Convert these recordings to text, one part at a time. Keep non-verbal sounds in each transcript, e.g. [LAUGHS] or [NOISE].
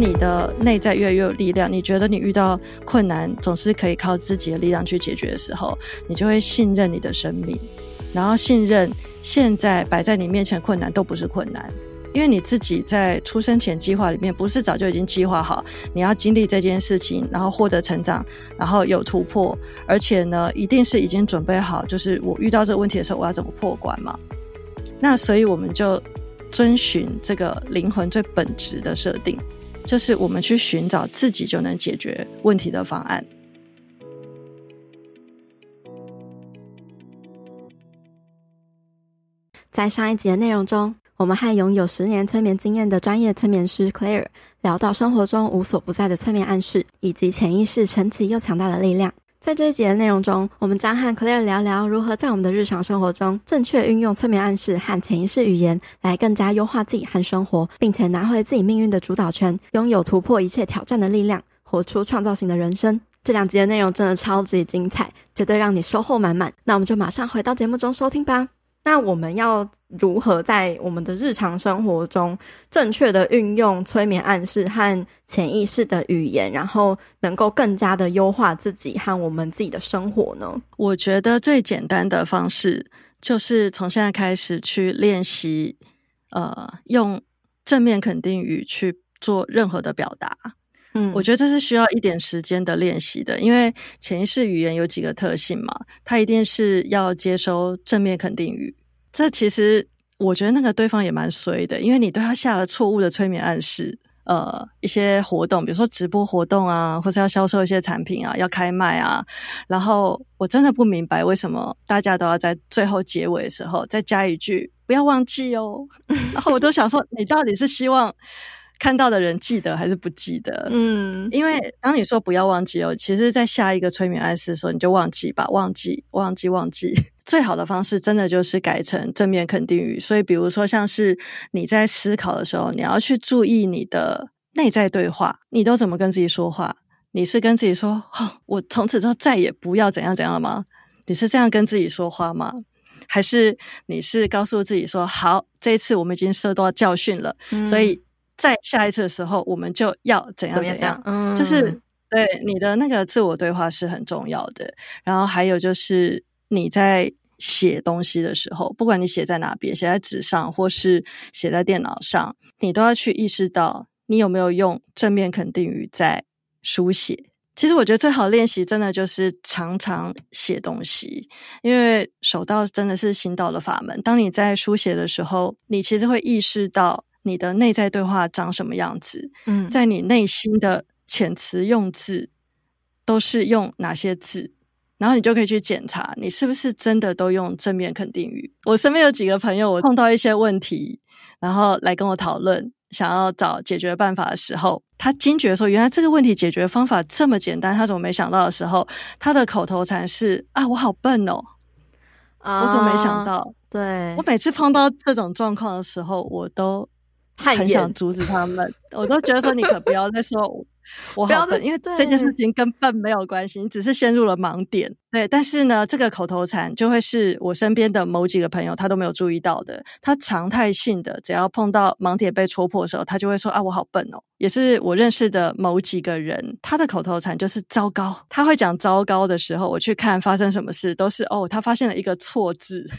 你的内在越来越有力量，你觉得你遇到困难总是可以靠自己的力量去解决的时候，你就会信任你的生命，然后信任现在摆在你面前困难都不是困难，因为你自己在出生前计划里面不是早就已经计划好你要经历这件事情，然后获得成长，然后有突破，而且呢，一定是已经准备好，就是我遇到这个问题的时候，我要怎么破关嘛？那所以我们就遵循这个灵魂最本质的设定。就是我们去寻找自己就能解决问题的方案。在上一集的内容中，我们和拥有十年催眠经验的专业催眠师 Claire 聊到生活中无所不在的催眠暗示，以及潜意识神奇又强大的力量。在这一集的内容中，我们将和 Claire 聊聊如何在我们的日常生活中正确运用催眠暗示和潜意识语言，来更加优化自己和生活，并且拿回自己命运的主导权，拥有突破一切挑战的力量，活出创造性的人生。这两集的内容真的超级精彩，绝对让你收获满满。那我们就马上回到节目中收听吧。那我们要如何在我们的日常生活中正确的运用催眠暗示和潜意识的语言，然后能够更加的优化自己和我们自己的生活呢？我觉得最简单的方式就是从现在开始去练习，呃，用正面肯定语去做任何的表达。嗯，我觉得这是需要一点时间的练习的，因为潜意识语言有几个特性嘛，它一定是要接收正面肯定语。这其实我觉得那个对方也蛮衰的，因为你对他下了错误的催眠暗示，呃，一些活动，比如说直播活动啊，或者要销售一些产品啊，要开卖啊，然后我真的不明白为什么大家都要在最后结尾的时候再加一句“不要忘记哦”，然后我都想说，你到底是希望看到的人记得还是不记得？嗯，因为当你说不要忘记哦，其实，在下一个催眠暗示的时候，你就忘记吧，忘记，忘记，忘记。[LAUGHS] 最好的方式，真的就是改成正面肯定语。所以，比如说，像是你在思考的时候，你要去注意你的内在对话，你都怎么跟自己说话？你是跟自己说：“哦，[GASPS] 我从此之后再也不要怎样怎样了吗？”你是这样跟自己说话吗？还是你是告诉自己说：“好，这一次我们已经受到教训了，嗯、所以。”在下一次的时候，我们就要怎样怎样，就是对你的那个自我对话是很重要的。然后还有就是你在写东西的时候，不管你写在哪边，写在纸上或是写在电脑上，你都要去意识到你有没有用正面肯定语在书写。其实我觉得最好练习真的就是常常写东西，因为手到真的是行到的法门。当你在书写的时候，你其实会意识到。你的内在对话长什么样子？嗯，在你内心的遣词用字都是用哪些字？然后你就可以去检查，你是不是真的都用正面肯定语。我身边有几个朋友，我碰到一些问题，然后来跟我讨论，想要找解决办法的时候，他惊觉说，原来这个问题解决方法这么简单，他怎么没想到的时候，他的口头禅是啊，我好笨哦，啊，我怎么没想到？对，我每次碰到这种状况的时候，我都。很想阻止他们，[LAUGHS] 我都觉得说，你可不要再说我，我好笨，因为这件事情跟笨没有关系，你只是陷入了盲点。对，但是呢，这个口头禅就会是我身边的某几个朋友他都没有注意到的，他常态性的只要碰到盲点被戳破的时候，他就会说啊，我好笨哦。也是我认识的某几个人，他的口头禅就是糟糕，他会讲糟糕的时候，我去看发生什么事，都是哦，他发现了一个错字。[LAUGHS]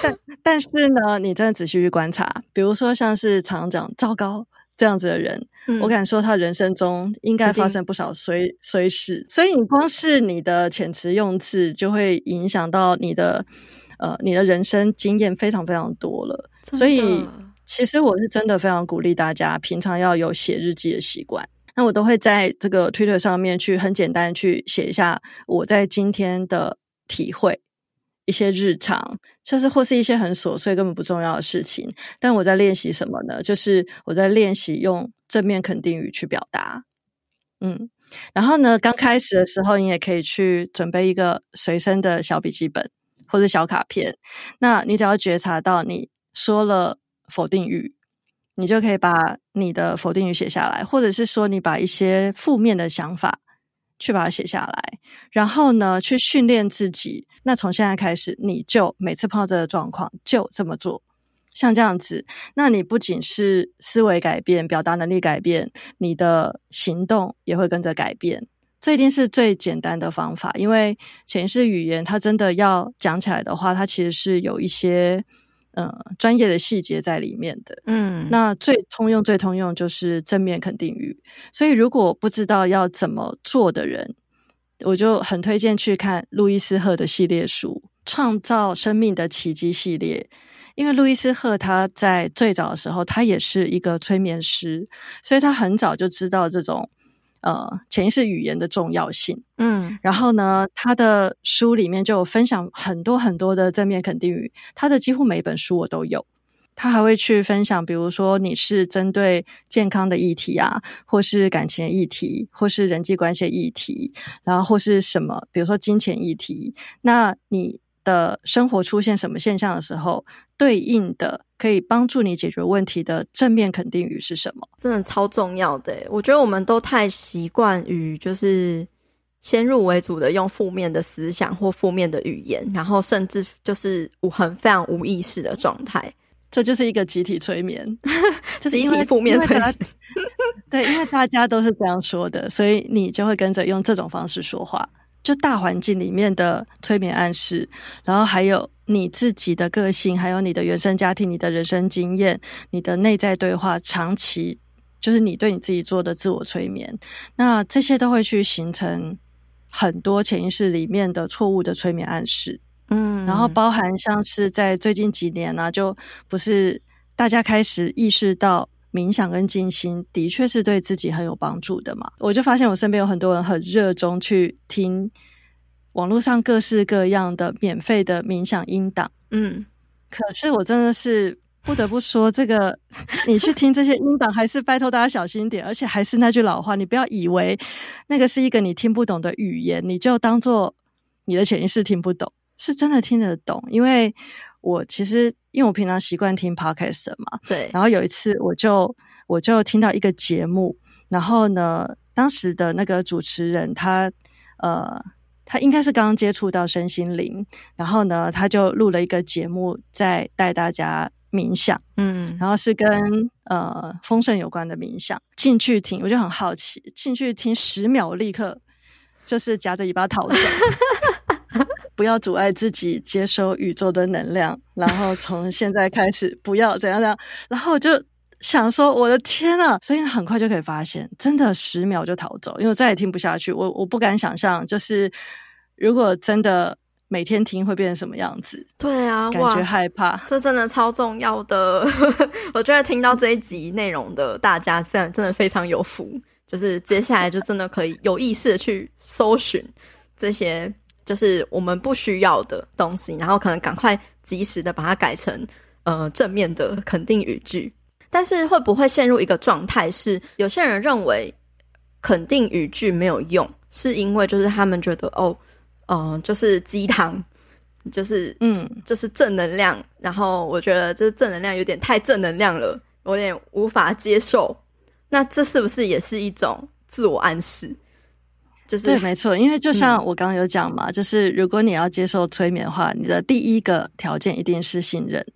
[LAUGHS] 但但是呢，你真的仔细去观察，比如说像是常讲“糟糕”这样子的人，嗯、我敢说他人生中应该发生不少衰衰事。所以你光是你的遣词用字，就会影响到你的呃你的人生经验非常非常多了。所以其实我是真的非常鼓励大家，平常要有写日记的习惯。那我都会在这个 Twitter 上面去很简单去写一下我在今天的体会。一些日常，就是或是一些很琐碎、根本不重要的事情。但我在练习什么呢？就是我在练习用正面肯定语去表达。嗯，然后呢，刚开始的时候，你也可以去准备一个随身的小笔记本或者小卡片。那你只要觉察到你说了否定语，你就可以把你的否定语写下来，或者是说你把一些负面的想法。去把它写下来，然后呢，去训练自己。那从现在开始，你就每次碰到这个状况，就这么做，像这样子。那你不仅是思维改变，表达能力改变，你的行动也会跟着改变。这一定是最简单的方法，因为潜意识语言它真的要讲起来的话，它其实是有一些。呃，专业的细节在里面的，嗯，那最通用、最通用就是正面肯定语。所以，如果不知道要怎么做的人，我就很推荐去看路易斯·赫的系列书《创造生命的奇迹》系列，因为路易斯·赫他在最早的时候，他也是一个催眠师，所以他很早就知道这种。呃，潜意识语言的重要性，嗯，然后呢，他的书里面就有分享很多很多的正面肯定语，他的几乎每一本书我都有。他还会去分享，比如说你是针对健康的议题啊，或是感情的议题，或是人际关系的议题，然后或是什么，比如说金钱议题，那你的生活出现什么现象的时候，对应的。可以帮助你解决问题的正面肯定语是什么？真的超重要的。我觉得我们都太习惯于就是先入为主的用负面的思想或负面的语言，然后甚至就是无很非常无意识的状态。这就是一个集体催眠，[LAUGHS] 就是集体负面催眠。[LAUGHS] 对，因为大家都是这样说的，所以你就会跟着用这种方式说话。就大环境里面的催眠暗示，然后还有你自己的个性，还有你的原生家庭、你的人生经验、你的内在对话，长期就是你对你自己做的自我催眠，那这些都会去形成很多潜意识里面的错误的催眠暗示。嗯，然后包含像是在最近几年呢、啊，就不是大家开始意识到。冥想跟静心的确是对自己很有帮助的嘛。我就发现我身边有很多人很热衷去听网络上各式各样的免费的冥想音档，嗯，可是我真的是不得不说，这个你去听这些音档，还是拜托大家小心点，而且还是那句老话，你不要以为那个是一个你听不懂的语言，你就当做你的潜意识听不懂，是真的听得懂，因为。我其实因为我平常习惯听 podcast 嘛，对。然后有一次我就我就听到一个节目，然后呢，当时的那个主持人他呃他应该是刚刚接触到身心灵，然后呢他就录了一个节目在带大家冥想，嗯，然后是跟呃丰盛有关的冥想。进去听我就很好奇，进去听十秒立刻就是夹着尾巴逃走。[LAUGHS] [LAUGHS] 不要阻碍自己接收宇宙的能量，[LAUGHS] 然后从现在开始不要怎样怎样，然后我就想说我的天呐，所以很快就可以发现，真的十秒就逃走，因为我再也听不下去。我我不敢想象，就是如果真的每天听会变成什么样子。对啊，感觉害怕，这真的超重要的。[LAUGHS] 我觉得听到这一集内容的大家，非常真的非常有福，就是接下来就真的可以有意识的去搜寻这些。就是我们不需要的东西，然后可能赶快及时的把它改成呃正面的肯定语句。但是会不会陷入一个状态，是有些人认为肯定语句没有用，是因为就是他们觉得哦，嗯、呃，就是鸡汤，就是嗯，就是正能量。然后我觉得这正能量有点太正能量了，我有点无法接受。那这是不是也是一种自我暗示？就是、对，没错，因为就像我刚刚有讲嘛，嗯、就是如果你要接受催眠的话，你的第一个条件一定是信任。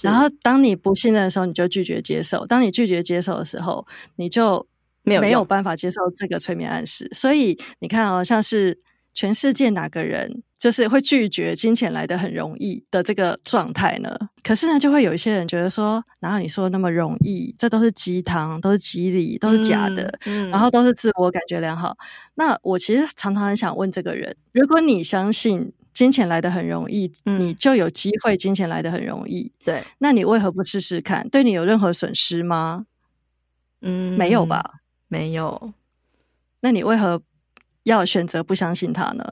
然后，当你不信任的时候，你就拒绝接受；当你拒绝接受的时候，你就没有没有办法接受这个催眠暗示。所以你看哦，像是全世界哪个人就是会拒绝金钱来的很容易的这个状态呢？可是呢，就会有一些人觉得说，哪有你说的那么容易？这都是鸡汤，都是激励，都是假的，嗯嗯、然后都是自我感觉良好。那我其实常常很想问这个人：如果你相信金钱来的很容易，嗯、你就有机会金钱来的很容易。对，那你为何不试试看？对你有任何损失吗？嗯，没有吧？没有。那你为何要选择不相信他呢？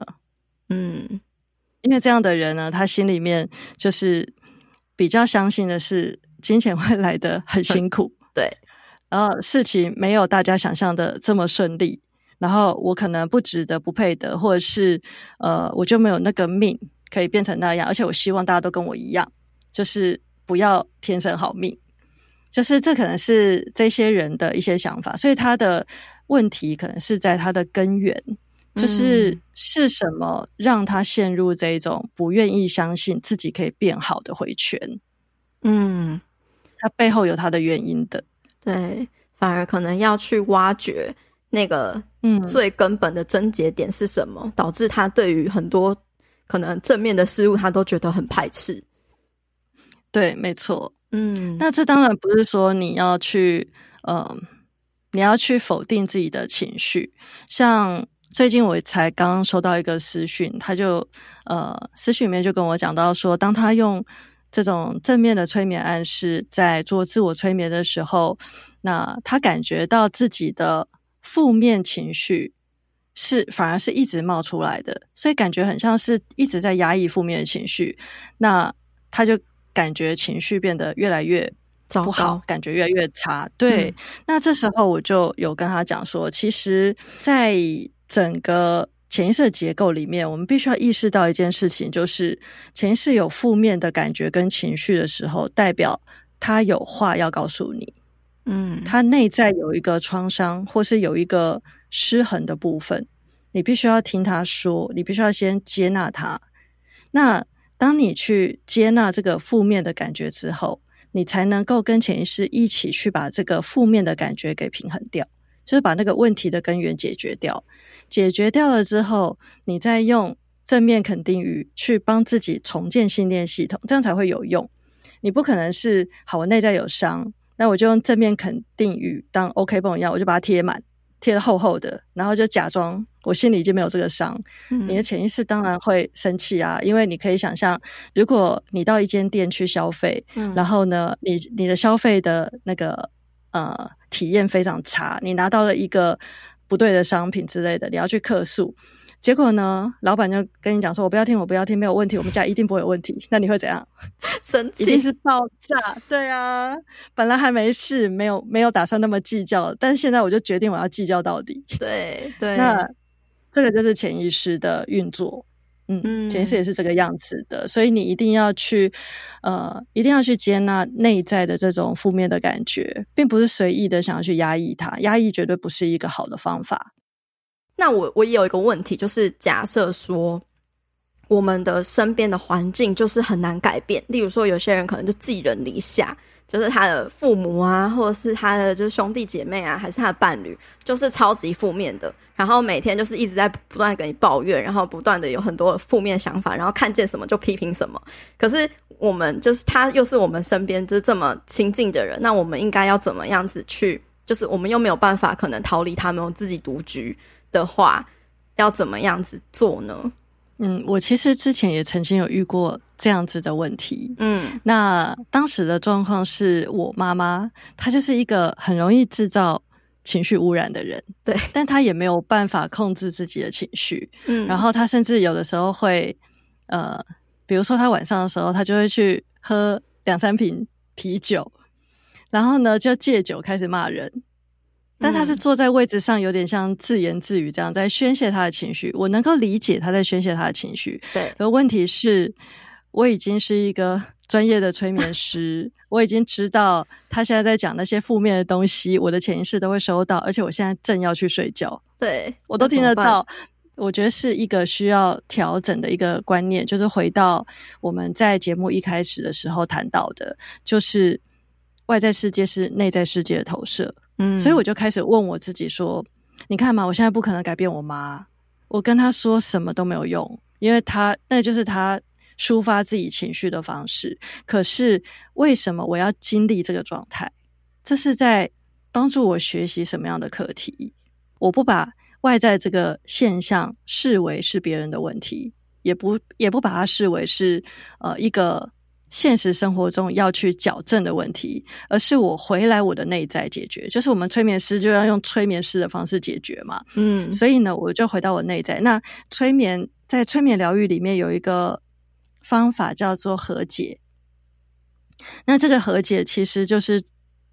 嗯，因为这样的人呢，他心里面就是比较相信的是金钱会来的很辛苦，[LAUGHS] 对，然后事情没有大家想象的这么顺利，然后我可能不值得、不配得，或者是呃，我就没有那个命可以变成那样，而且我希望大家都跟我一样，就是不要天生好命，就是这可能是这些人的一些想法，所以他的问题可能是在他的根源。就是是什么让他陷入这种不愿意相信自己可以变好的回圈？嗯，他背后有他的原因的。对，反而可能要去挖掘那个嗯最根本的症结点是什么，嗯、导致他对于很多可能正面的事物他都觉得很排斥。对，没错。嗯，那这当然不是说你要去嗯，你要去否定自己的情绪，像。最近我才刚收到一个私讯，他就呃私讯里面就跟我讲到说，当他用这种正面的催眠暗示在做自我催眠的时候，那他感觉到自己的负面情绪是反而是一直冒出来的，所以感觉很像是一直在压抑负面的情绪，那他就感觉情绪变得越来越不好，糟糕，感觉越来越差。对，嗯、那这时候我就有跟他讲说，其实，在整个潜意识的结构里面，我们必须要意识到一件事情，就是潜意识有负面的感觉跟情绪的时候，代表他有话要告诉你。嗯，他内在有一个创伤，或是有一个失衡的部分，你必须要听他说，你必须要先接纳他。那当你去接纳这个负面的感觉之后，你才能够跟潜意识一起去把这个负面的感觉给平衡掉，就是把那个问题的根源解决掉。解决掉了之后，你再用正面肯定语去帮自己重建信念系统，这样才会有用。你不可能是好，我内在有伤，那我就用正面肯定语当 OK 绷一样，我就把它贴满，贴的厚厚的，然后就假装我心里已经没有这个伤。嗯、你的潜意识当然会生气啊，因为你可以想象，如果你到一间店去消费，嗯、然后呢，你你的消费的那个呃体验非常差，你拿到了一个。不对的商品之类的，你要去客诉，结果呢，老板就跟你讲说：“我不要听，我不要听，没有问题，我们家一定不会有问题。”那你会怎样？生气？一定是爆炸。对啊，本来还没事，没有没有打算那么计较，但是现在我就决定我要计较到底。对对，那这个就是潜意识的运作。嗯，潜意识也是这个样子的，所以你一定要去，呃，一定要去接纳内在的这种负面的感觉，并不是随意的想要去压抑它，压抑绝对不是一个好的方法。那我我也有一个问题，就是假设说，我们的身边的环境就是很难改变，例如说，有些人可能就寄人篱下。就是他的父母啊，或者是他的就是兄弟姐妹啊，还是他的伴侣，就是超级负面的，然后每天就是一直在不断跟你抱怨，然后不断的有很多负面想法，然后看见什么就批评什么。可是我们就是他又是我们身边就是这么亲近的人，那我们应该要怎么样子去？就是我们又没有办法可能逃离他们，自己独居的话，要怎么样子做呢？嗯，我其实之前也曾经有遇过这样子的问题。嗯，那当时的状况是我妈妈，她就是一个很容易制造情绪污染的人。对，但她也没有办法控制自己的情绪。嗯，然后她甚至有的时候会，呃，比如说她晚上的时候，她就会去喝两三瓶啤酒，然后呢，就借酒开始骂人。但他是坐在位置上，有点像自言自语这样，在宣泄他的情绪。我能够理解他在宣泄他的情绪。对，而问题是，我已经是一个专业的催眠师，[LAUGHS] 我已经知道他现在在讲那些负面的东西，我的潜意识都会收到，而且我现在正要去睡觉。对，我都听得到。我觉得是一个需要调整的一个观念，就是回到我们在节目一开始的时候谈到的，就是外在世界是内在世界的投射。嗯，所以我就开始问我自己说：“你看嘛，我现在不可能改变我妈，我跟她说什么都没有用，因为她那就是她抒发自己情绪的方式。可是为什么我要经历这个状态？这是在帮助我学习什么样的课题？我不把外在这个现象视为是别人的问题，也不也不把它视为是呃一个。现实生活中要去矫正的问题，而是我回来我的内在解决，就是我们催眠师就要用催眠师的方式解决嘛。嗯，所以呢，我就回到我内在。那催眠在催眠疗愈里面有一个方法叫做和解。那这个和解其实就是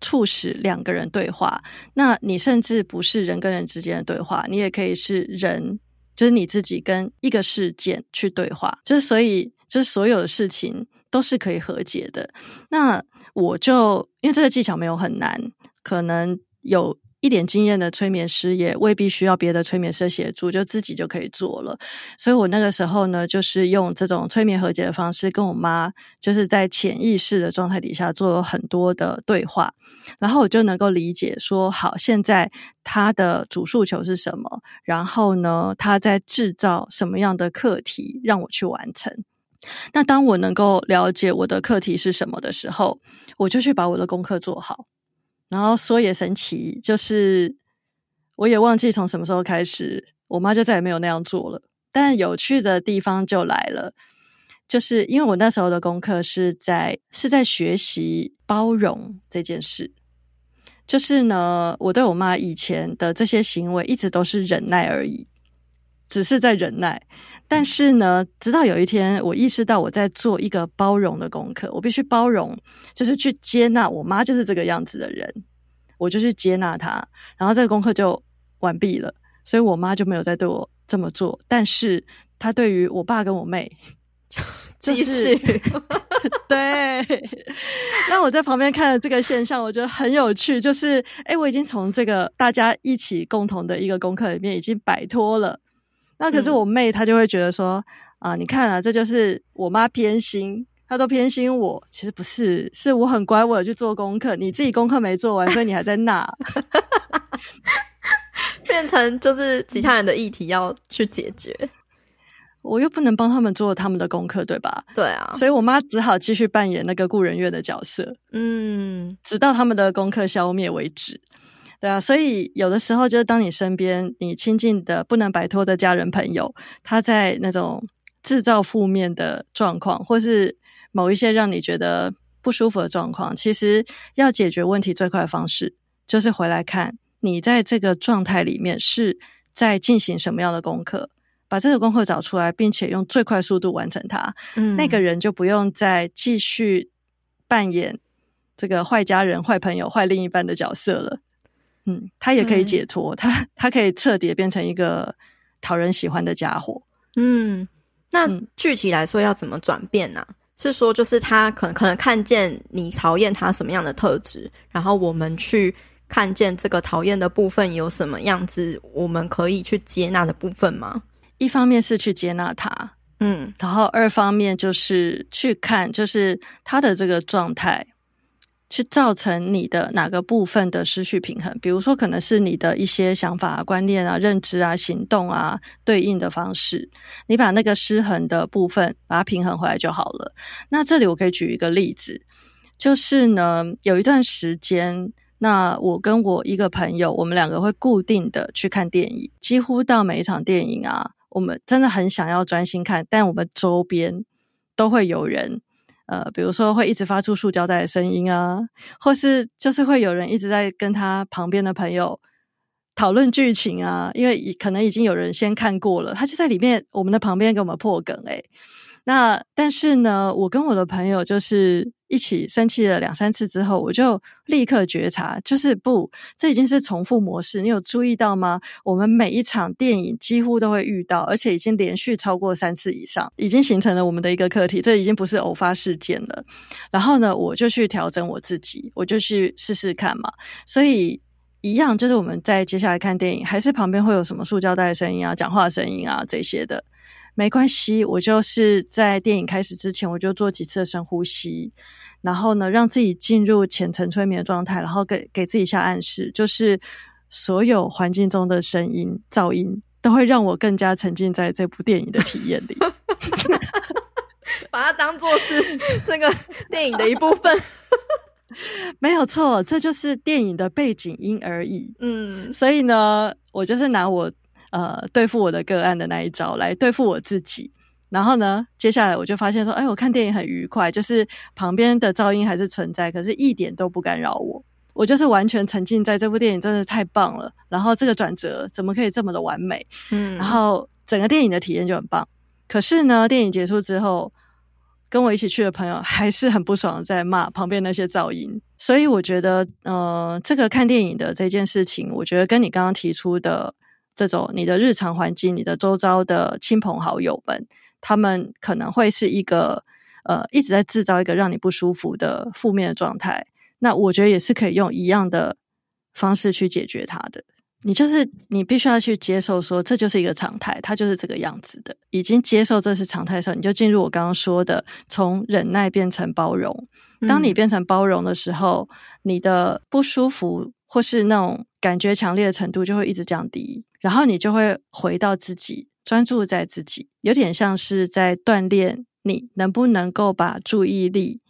促使两个人对话。那你甚至不是人跟人之间的对话，你也可以是人，就是你自己跟一个事件去对话。就是所以，就是所有的事情。都是可以和解的。那我就因为这个技巧没有很难，可能有一点经验的催眠师也未必需要别的催眠师协助，就自己就可以做了。所以我那个时候呢，就是用这种催眠和解的方式，跟我妈就是在潜意识的状态底下做了很多的对话，然后我就能够理解说，好，现在她的主诉求是什么，然后呢，她在制造什么样的课题让我去完成。那当我能够了解我的课题是什么的时候，我就去把我的功课做好。然后说也神奇，就是我也忘记从什么时候开始，我妈就再也没有那样做了。但有趣的地方就来了，就是因为我那时候的功课是在是在学习包容这件事。就是呢，我对我妈以前的这些行为一直都是忍耐而已，只是在忍耐。但是呢，直到有一天，我意识到我在做一个包容的功课，我必须包容，就是去接纳我妈就是这个样子的人，我就去接纳她，然后这个功课就完毕了。所以我妈就没有再对我这么做，但是她对于我爸跟我妹，[LAUGHS] 就是继续 [LAUGHS] 对。那我在旁边看了这个现象，我觉得很有趣，就是诶，我已经从这个大家一起共同的一个功课里面已经摆脱了。那可是我妹，她就会觉得说、嗯、啊，你看啊，这就是我妈偏心，她都偏心我。其实不是，是我很乖，我有去做功课，你自己功课没做完，所以你还在那，[LAUGHS] 变成就是其他人的议题要去解决，[LAUGHS] 我又不能帮他们做他们的功课，对吧？对啊，所以我妈只好继续扮演那个顾人怨的角色，嗯，直到他们的功课消灭为止。对啊，所以有的时候就是当你身边你亲近的不能摆脱的家人朋友，他在那种制造负面的状况，或是某一些让你觉得不舒服的状况，其实要解决问题最快的方式，就是回来看你在这个状态里面是在进行什么样的功课，把这个功课找出来，并且用最快速度完成它。嗯，那个人就不用再继续扮演这个坏家人、坏朋友、坏另一半的角色了。嗯，他也可以解脱，嗯、他他可以彻底变成一个讨人喜欢的家伙。嗯，那具体来说要怎么转变呢、啊？是说就是他可能可能看见你讨厌他什么样的特质，然后我们去看见这个讨厌的部分有什么样子，我们可以去接纳的部分吗？一方面是去接纳他，嗯，然后二方面就是去看，就是他的这个状态。是造成你的哪个部分的失去平衡？比如说，可能是你的一些想法、观念啊、认知啊、行动啊对应的方式，你把那个失衡的部分把它平衡回来就好了。那这里我可以举一个例子，就是呢，有一段时间，那我跟我一个朋友，我们两个会固定的去看电影，几乎到每一场电影啊，我们真的很想要专心看，但我们周边都会有人。呃，比如说会一直发出塑胶袋的声音啊，或是就是会有人一直在跟他旁边的朋友讨论剧情啊，因为可能已经有人先看过了，他就在里面我们的旁边给我们破梗诶。那但是呢，我跟我的朋友就是。一起生气了两三次之后，我就立刻觉察，就是不，这已经是重复模式。你有注意到吗？我们每一场电影几乎都会遇到，而且已经连续超过三次以上，已经形成了我们的一个课题。这已经不是偶发事件了。然后呢，我就去调整我自己，我就去试试看嘛。所以一样，就是我们在接下来看电影，还是旁边会有什么塑胶袋的声音啊、讲话声音啊这些的。没关系，我就是在电影开始之前，我就做几次的深呼吸，然后呢，让自己进入浅层催眠的状态，然后给给自己下暗示，就是所有环境中的声音、噪音都会让我更加沉浸在这部电影的体验里，[LAUGHS] 把它当做是 [LAUGHS] 这个电影的一部分。[LAUGHS] 没有错，这就是电影的背景音而已。嗯，所以呢，我就是拿我呃对付我的个案的那一招来对付我自己。然后呢，接下来我就发现说，哎，我看电影很愉快，就是旁边的噪音还是存在，可是一点都不干扰我。我就是完全沉浸在这部电影，真的太棒了。然后这个转折怎么可以这么的完美？嗯，然后整个电影的体验就很棒。可是呢，电影结束之后，跟我一起去的朋友还是很不爽，在骂旁边那些噪音。所以我觉得，呃，这个看电影的这件事情，我觉得跟你刚刚提出的这种你的日常环境、你的周遭的亲朋好友们。他们可能会是一个呃一直在制造一个让你不舒服的负面的状态，那我觉得也是可以用一样的方式去解决它的。你就是你必须要去接受说，这就是一个常态，它就是这个样子的。已经接受这是常态的时候，你就进入我刚刚说的从忍耐变成包容。当你变成包容的时候，嗯、你的不舒服或是那种感觉强烈的程度就会一直降低，然后你就会回到自己。专注在自己，有点像是在锻炼你能不能够把注意力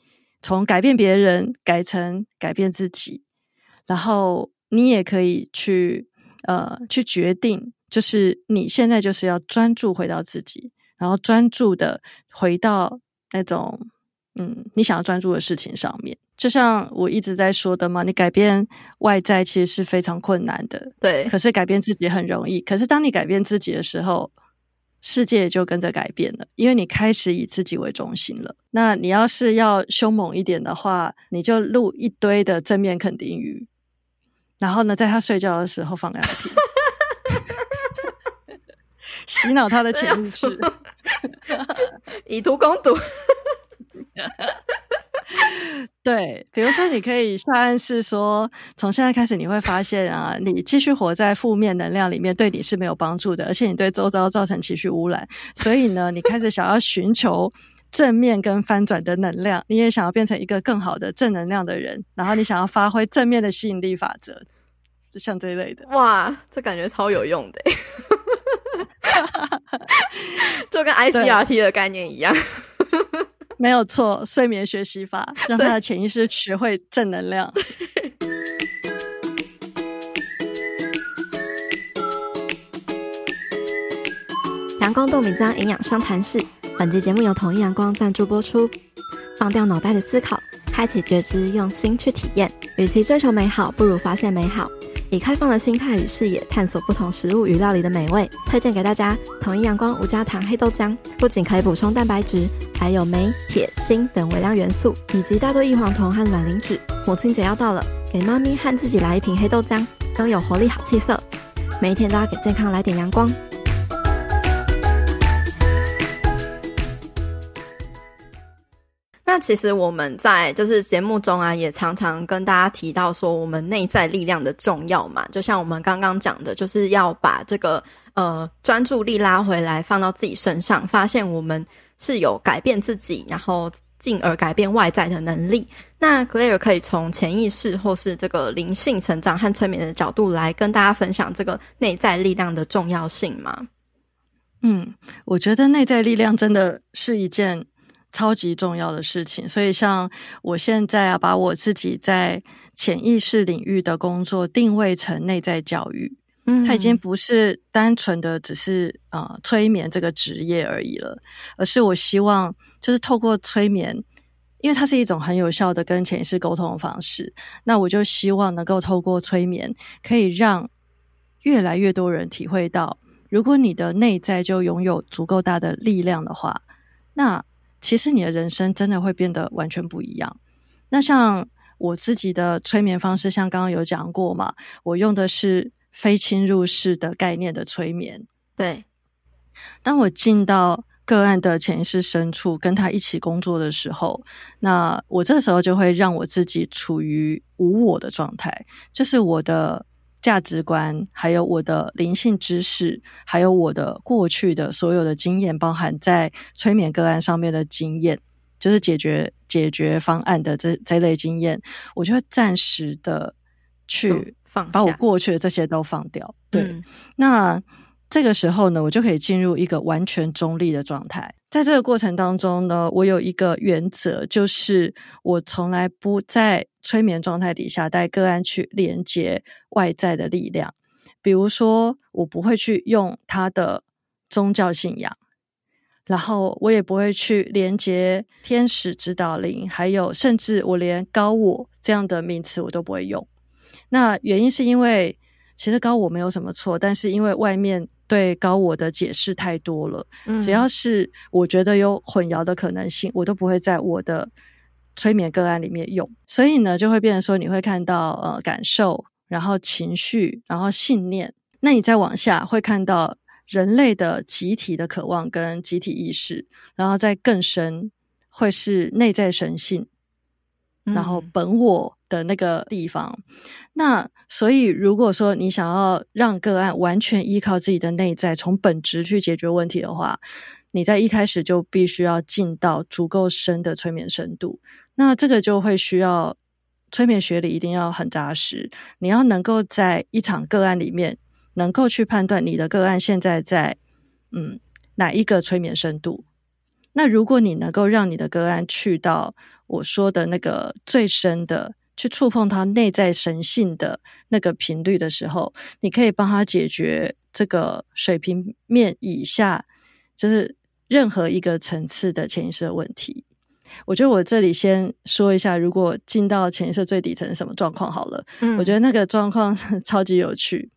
从改变别人改成改变自己，然后你也可以去呃去决定，就是你现在就是要专注回到自己，然后专注的回到那种嗯你想要专注的事情上面。就像我一直在说的嘛，你改变外在其实是非常困难的，对，可是改变自己很容易。可是当你改变自己的时候，世界就跟着改变了，因为你开始以自己为中心了。那你要是要凶猛一点的话，你就录一堆的正面肯定语，然后呢，在他睡觉的时候放给他听，洗脑他的潜意识，[LAUGHS] 以毒攻毒。对，比如说，你可以下暗示说，从现在开始，你会发现啊，你继续活在负面能量里面，对你是没有帮助的，而且你对周遭造成情绪污染。所以呢，你开始想要寻求正面跟翻转的能量，你也想要变成一个更好的正能量的人，然后你想要发挥正面的吸引力法则，就像这一类的。哇，这感觉超有用的，[LAUGHS] 就跟 ICRT 的概念一样。没有错，睡眠学习法让他的潜意识学会正能量。[LAUGHS] 阳光豆米浆营养商谈室，本集节目由统一阳光赞助播出。放掉脑袋的思考，开启觉知，用心去体验。与其追求美好，不如发现美好。以开放的心态与视野，探索不同食物与料理的美味。推荐给大家，统一阳光无加糖黑豆浆，不仅可以补充蛋白质，还有镁、铁、锌等微量元素，以及大豆异黄酮和卵磷脂。母亲节要到了，给妈咪和自己来一瓶黑豆浆，更有活力好气色。每一天都要给健康来点阳光。那其实我们在就是节目中啊，也常常跟大家提到说，我们内在力量的重要嘛。就像我们刚刚讲的，就是要把这个呃专注力拉回来，放到自己身上，发现我们是有改变自己，然后进而改变外在的能力。那 Claire 可以从潜意识或是这个灵性成长和催眠的角度来跟大家分享这个内在力量的重要性吗？嗯，我觉得内在力量真的是一件。超级重要的事情，所以像我现在啊，把我自己在潜意识领域的工作定位成内在教育，嗯，它已经不是单纯的只是呃催眠这个职业而已了，而是我希望就是透过催眠，因为它是一种很有效的跟潜意识沟通的方式，那我就希望能够透过催眠，可以让越来越多人体会到，如果你的内在就拥有足够大的力量的话，那其实你的人生真的会变得完全不一样。那像我自己的催眠方式，像刚刚有讲过嘛，我用的是非侵入式的概念的催眠。对，当我进到个案的潜意识深处，跟他一起工作的时候，那我这个时候就会让我自己处于无我的状态，就是我的。价值观，还有我的灵性知识，还有我的过去的所有的经验，包含在催眠个案上面的经验，就是解决解决方案的这这类经验，我就会暂时的去放，把我过去的这些都放掉。对，嗯、那这个时候呢，我就可以进入一个完全中立的状态。在这个过程当中呢，我有一个原则，就是我从来不在催眠状态底下带个案去连接外在的力量。比如说，我不会去用他的宗教信仰，然后我也不会去连接天使指导灵，还有甚至我连高我这样的名词我都不会用。那原因是因为，其实高我没有什么错，但是因为外面对高我的解释太多了，嗯，只要是我觉得有混淆的可能性，我都不会在我的催眠个案里面用。所以呢，就会变成说，你会看到呃感受，然后情绪，然后信念。那你再往下会看到人类的集体的渴望跟集体意识，然后再更深会是内在神性，然后本我的那个地方。嗯。那所以，如果说你想要让个案完全依靠自己的内在，从本质去解决问题的话，你在一开始就必须要进到足够深的催眠深度。那这个就会需要催眠学理一定要很扎实，你要能够在一场个案里面，能够去判断你的个案现在在嗯哪一个催眠深度。那如果你能够让你的个案去到我说的那个最深的。去触碰他内在神性的那个频率的时候，你可以帮他解决这个水平面以下，就是任何一个层次的潜意识的问题。我觉得我这里先说一下，如果进到潜意识最底层什么状况好了。嗯，我觉得那个状况 [LAUGHS] 超级有趣。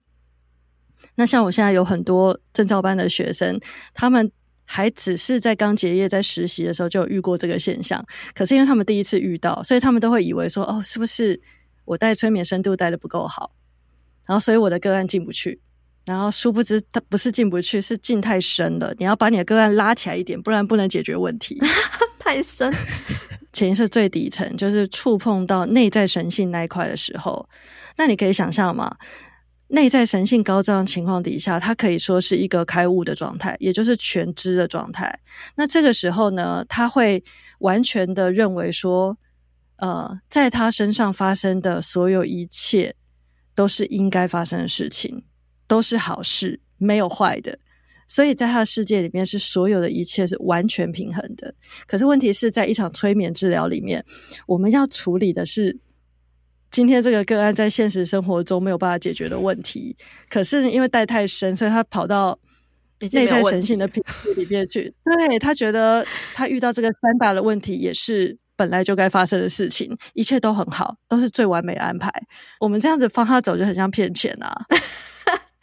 那像我现在有很多证照班的学生，他们。还只是在刚结业、在实习的时候就有遇过这个现象，可是因为他们第一次遇到，所以他们都会以为说：“哦，是不是我带催眠深度带的不够好？”然后所以我的个案进不去。然后殊不知，他不是进不去，是进太深了。你要把你的个案拉起来一点，不然不能解决问题。[LAUGHS] 太深，潜意识最底层就是触碰到内在神性那一块的时候，那你可以想象吗？内在神性高涨情况底下，它可以说是一个开悟的状态，也就是全知的状态。那这个时候呢，他会完全的认为说，呃，在他身上发生的所有一切都是应该发生的事情，都是好事，没有坏的。所以在他的世界里面，是所有的一切是完全平衡的。可是问题是在一场催眠治疗里面，我们要处理的是。今天这个个案在现实生活中没有办法解决的问题，可是因为带太深，所以他跑到内在神性的频率里面去。对，他觉得他遇到这个三大的问题也是本来就该发生的事情，一切都很好，都是最完美的安排。我们这样子放他走就很像骗钱啊。[LAUGHS]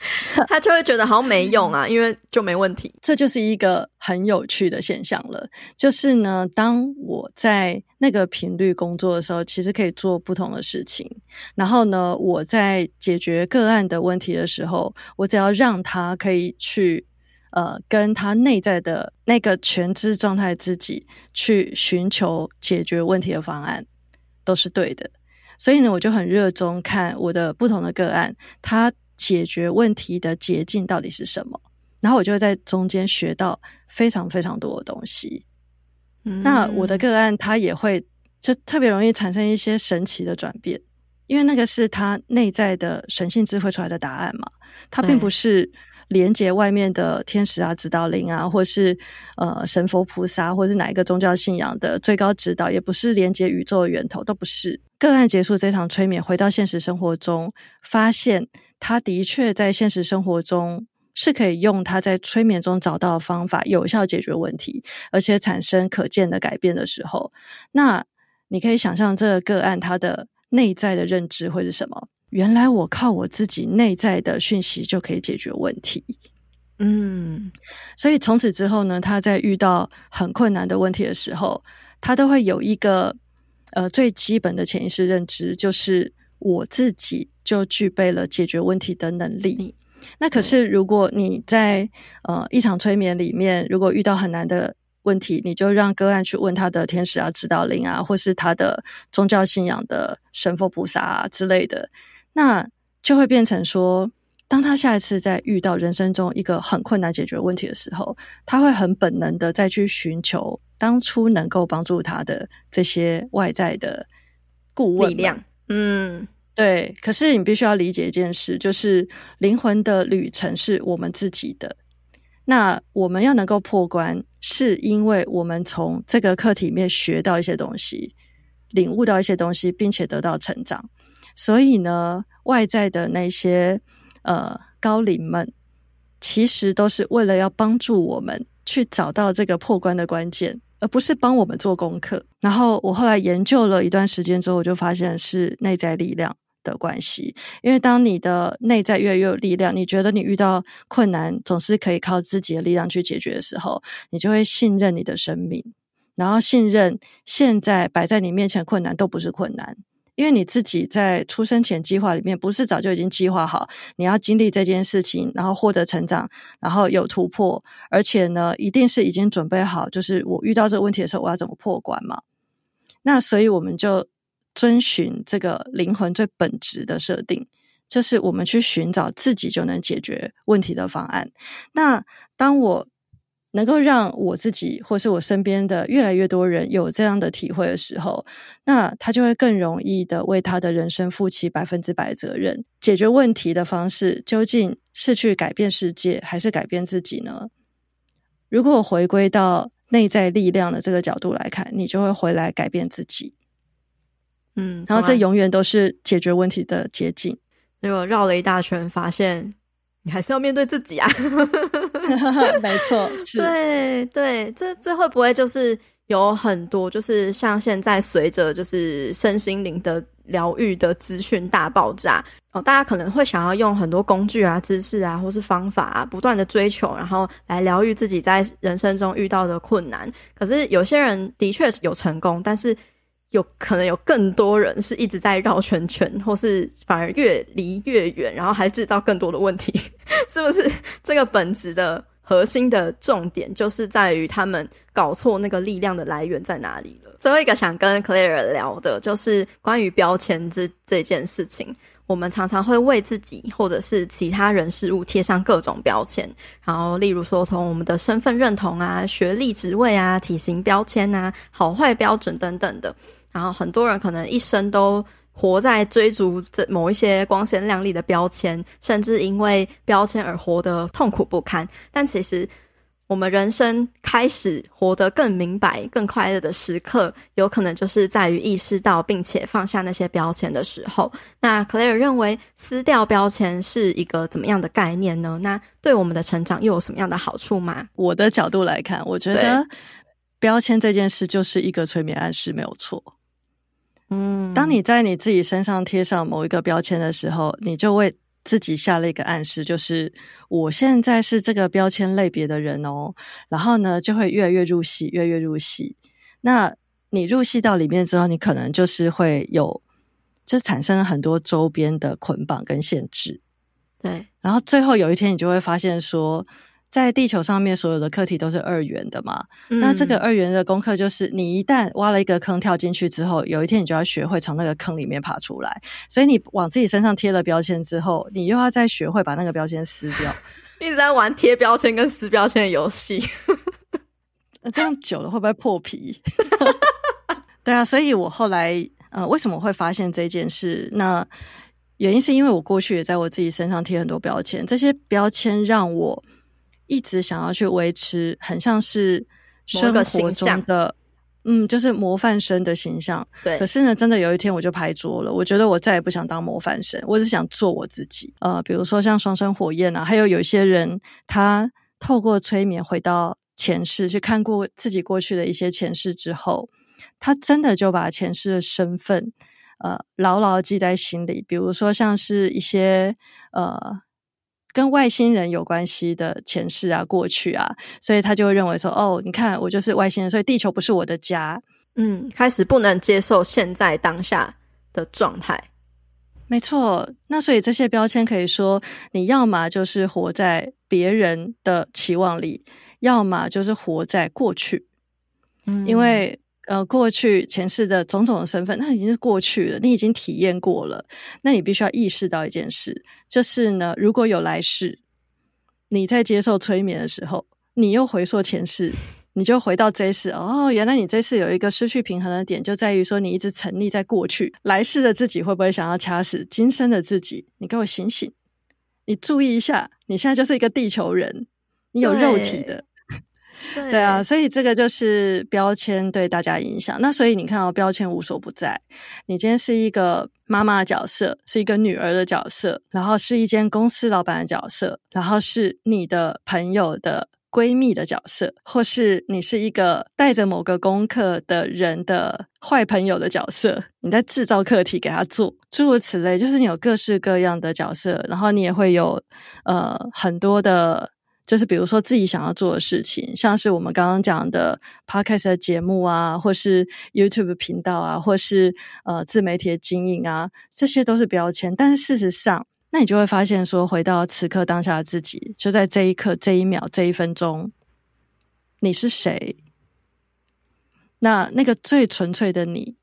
[LAUGHS] 他就会觉得好像没用啊，因为就没问题。这就是一个很有趣的现象了。就是呢，当我在那个频率工作的时候，其实可以做不同的事情。然后呢，我在解决个案的问题的时候，我只要让他可以去呃，跟他内在的那个全知状态自己去寻求解决问题的方案，都是对的。所以呢，我就很热衷看我的不同的个案，他。解决问题的捷径到底是什么？然后我就会在中间学到非常非常多的东西。嗯，那我的个案他也会就特别容易产生一些神奇的转变，因为那个是他内在的神性智慧出来的答案嘛。它并不是连接外面的天使啊、指导灵啊，或是呃神佛菩萨，或是哪一个宗教信仰的最高指导，也不是连接宇宙的源头，都不是。个案结束这场催眠，回到现实生活中，发现。他的确在现实生活中是可以用他在催眠中找到的方法有效解决问题，而且产生可见的改变的时候，那你可以想象这个个案他的内在的认知会是什么？原来我靠我自己内在的讯息就可以解决问题。嗯，所以从此之后呢，他在遇到很困难的问题的时候，他都会有一个呃最基本的潜意识认知，就是我自己。就具备了解决问题的能力。那可是，如果你在呃一场催眠里面，如果遇到很难的问题，你就让个案去问他的天使啊、指导灵啊，或是他的宗教信仰的神佛菩萨啊之类的，那就会变成说，当他下一次在遇到人生中一个很困难解决问题的时候，他会很本能的再去寻求当初能够帮助他的这些外在的顾问力量。嗯。对，可是你必须要理解一件事，就是灵魂的旅程是我们自己的。那我们要能够破关，是因为我们从这个课题里面学到一些东西，领悟到一些东西，并且得到成长。所以呢，外在的那些呃高龄们，其实都是为了要帮助我们去找到这个破关的关键，而不是帮我们做功课。然后我后来研究了一段时间之后，我就发现是内在力量的关系。因为当你的内在越来越有力量，你觉得你遇到困难总是可以靠自己的力量去解决的时候，你就会信任你的生命，然后信任现在摆在你面前困难都不是困难。因为你自己在出生前计划里面，不是早就已经计划好你要经历这件事情，然后获得成长，然后有突破，而且呢，一定是已经准备好，就是我遇到这个问题的时候，我要怎么破关嘛？那所以我们就遵循这个灵魂最本质的设定，就是我们去寻找自己就能解决问题的方案。那当我能够让我自己或是我身边的越来越多人有这样的体会的时候，那他就会更容易的为他的人生负起百分之百责任。解决问题的方式究竟是去改变世界，还是改变自己呢？如果我回归到内在力量的这个角度来看，你就会回来改变自己。嗯，然后这永远都是解决问题的捷径。结果绕了一大圈，发现。你还是要面对自己啊，[LAUGHS] [LAUGHS] 没错，是。对对，这这会不会就是有很多，就是像现在随着就是身心灵的疗愈的资讯大爆炸哦，大家可能会想要用很多工具啊、知识啊，或是方法啊，不断的追求，然后来疗愈自己在人生中遇到的困难。可是有些人的确是有成功，但是。有可能有更多人是一直在绕圈圈，或是反而越离越远，然后还制造更多的问题，[LAUGHS] 是不是？[LAUGHS] 这个本质的核心的重点就是在于他们搞错那个力量的来源在哪里了。最后一个想跟 Claire 聊的就是关于标签这这件事情。我们常常会为自己或者是其他人事物贴上各种标签，然后例如说从我们的身份认同啊、学历、职位啊、体型标签啊、好坏标准等等的。然后很多人可能一生都活在追逐这某一些光鲜亮丽的标签，甚至因为标签而活得痛苦不堪。但其实，我们人生开始活得更明白、更快乐的时刻，有可能就是在于意识到并且放下那些标签的时候。那 Claire 认为，撕掉标签是一个怎么样的概念呢？那对我们的成长又有什么样的好处吗？我的角度来看，我觉得标签这件事就是一个催眠暗示，没有错。嗯，当你在你自己身上贴上某一个标签的时候，你就为自己下了一个暗示，就是我现在是这个标签类别的人哦。然后呢，就会越来越入戏，越来越入戏。那你入戏到里面之后，你可能就是会有，就产生了很多周边的捆绑跟限制。对，然后最后有一天，你就会发现说。在地球上面，所有的课题都是二元的嘛。嗯。那这个二元的功课就是，你一旦挖了一个坑跳进去之后，有一天你就要学会从那个坑里面爬出来。所以你往自己身上贴了标签之后，你又要再学会把那个标签撕掉。[LAUGHS] 一直在玩贴标签跟撕标签的游戏。[LAUGHS] 这样久了会不会破皮？[LAUGHS] 对啊，所以我后来呃，为什么会发现这件事？那原因是因为我过去也在我自己身上贴很多标签，这些标签让我。一直想要去维持，很像是生活中的，嗯，就是模范生的形象。对。可是呢，真的有一天我就拍桌了。我觉得我再也不想当模范生，我只想做我自己。呃，比如说像双生火焰啊，还有有些人，他透过催眠回到前世，去看过自己过去的一些前世之后，他真的就把前世的身份，呃，牢牢记在心里。比如说像是一些呃。跟外星人有关系的前世啊、过去啊，所以他就会认为说：“哦，你看我就是外星人，所以地球不是我的家。”嗯，开始不能接受现在当下的状态。没错，那所以这些标签可以说，你要么就是活在别人的期望里，要么就是活在过去。嗯，因为。呃，过去前世的种种的身份，那已经是过去了，你已经体验过了。那你必须要意识到一件事，就是呢，如果有来世，你在接受催眠的时候，你又回溯前世，你就回到这一世哦，原来你这次有一个失去平衡的点，就在于说你一直沉溺在过去，来世的自己会不会想要掐死今生的自己？你给我醒醒！你注意一下，你现在就是一个地球人，你有肉体的，对，啊，所以这个就是标签对大家影响。那所以你看到标签无所不在。你今天是一个妈妈的角色，是一个女儿的角色，然后是一间公司老板的角色，然后是你的朋友的。闺蜜的角色，或是你是一个带着某个功课的人的坏朋友的角色，你在制造课题给他做，诸如此类，就是你有各式各样的角色，然后你也会有呃很多的，就是比如说自己想要做的事情，像是我们刚刚讲的 Podcast 的节目啊，或是 YouTube 频道啊，或是呃自媒体的经营啊，这些都是标签，但是事实上。那你就会发现，说回到此刻当下的自己，就在这一刻、这一秒、这一分钟，你是谁？那那个最纯粹的你，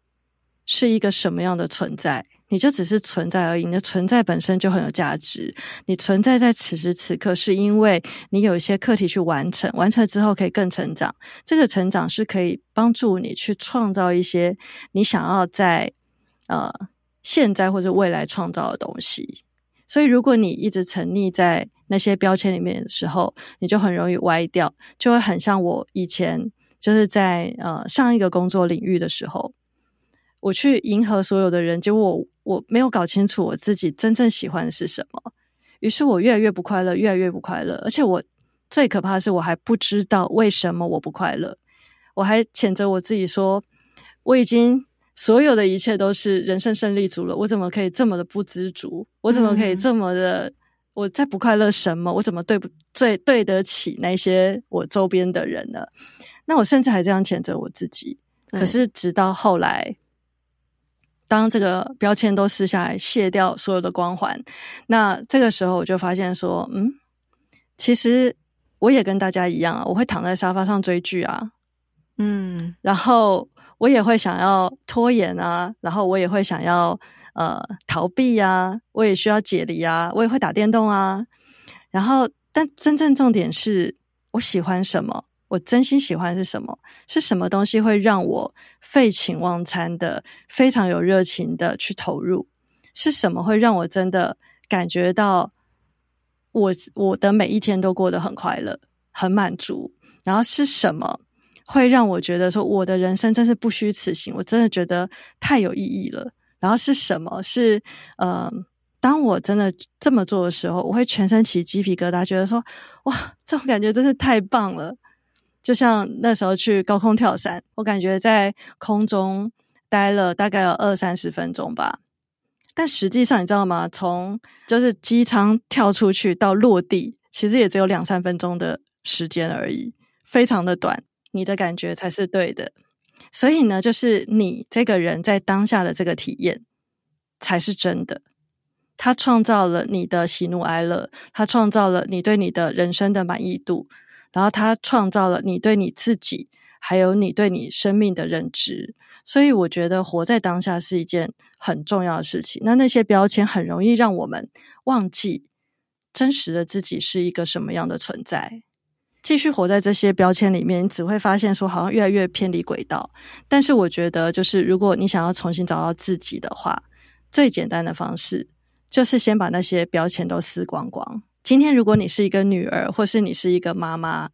是一个什么样的存在？你就只是存在而已，你的存在本身就很有价值。你存在在此时此刻，是因为你有一些课题去完成，完成之后可以更成长。这个成长是可以帮助你去创造一些你想要在呃现在或者未来创造的东西。所以，如果你一直沉溺在那些标签里面的时候，你就很容易歪掉，就会很像我以前就是在呃上一个工作领域的时候，我去迎合所有的人，结果我我没有搞清楚我自己真正喜欢的是什么，于是我越来越不快乐，越来越不快乐，而且我最可怕的是我还不知道为什么我不快乐，我还谴责我自己说我已经。所有的一切都是人生胜利组了，我怎么可以这么的不知足？我怎么可以这么的？嗯、我在不快乐什么？我怎么对不最对得起那些我周边的人呢？那我甚至还这样谴责我自己。可是直到后来，当这个标签都撕下来，卸掉所有的光环，那这个时候我就发现说，嗯，其实我也跟大家一样啊，我会躺在沙发上追剧啊，嗯，然后。我也会想要拖延啊，然后我也会想要呃逃避啊，我也需要解离啊，我也会打电动啊。然后，但真正重点是我喜欢什么？我真心喜欢是什么？是什么东西会让我废寝忘餐的、非常有热情的去投入？是什么会让我真的感觉到我我的每一天都过得很快乐、很满足？然后是什么？会让我觉得说，我的人生真是不虚此行，我真的觉得太有意义了。然后是什么？是呃，当我真的这么做的时候，我会全身起鸡皮疙瘩，觉得说，哇，这种感觉真是太棒了。就像那时候去高空跳伞，我感觉在空中待了大概有二三十分钟吧，但实际上你知道吗？从就是机舱跳出去到落地，其实也只有两三分钟的时间而已，非常的短。你的感觉才是对的，所以呢，就是你这个人在当下的这个体验才是真的。他创造了你的喜怒哀乐，他创造了你对你的人生的满意度，然后他创造了你对你自己，还有你对你生命的认知。所以，我觉得活在当下是一件很重要的事情。那那些标签很容易让我们忘记真实的自己是一个什么样的存在。继续活在这些标签里面，你只会发现说好像越来越偏离轨道。但是我觉得，就是如果你想要重新找到自己的话，最简单的方式就是先把那些标签都撕光光。今天如果你是一个女儿，或是你是一个妈妈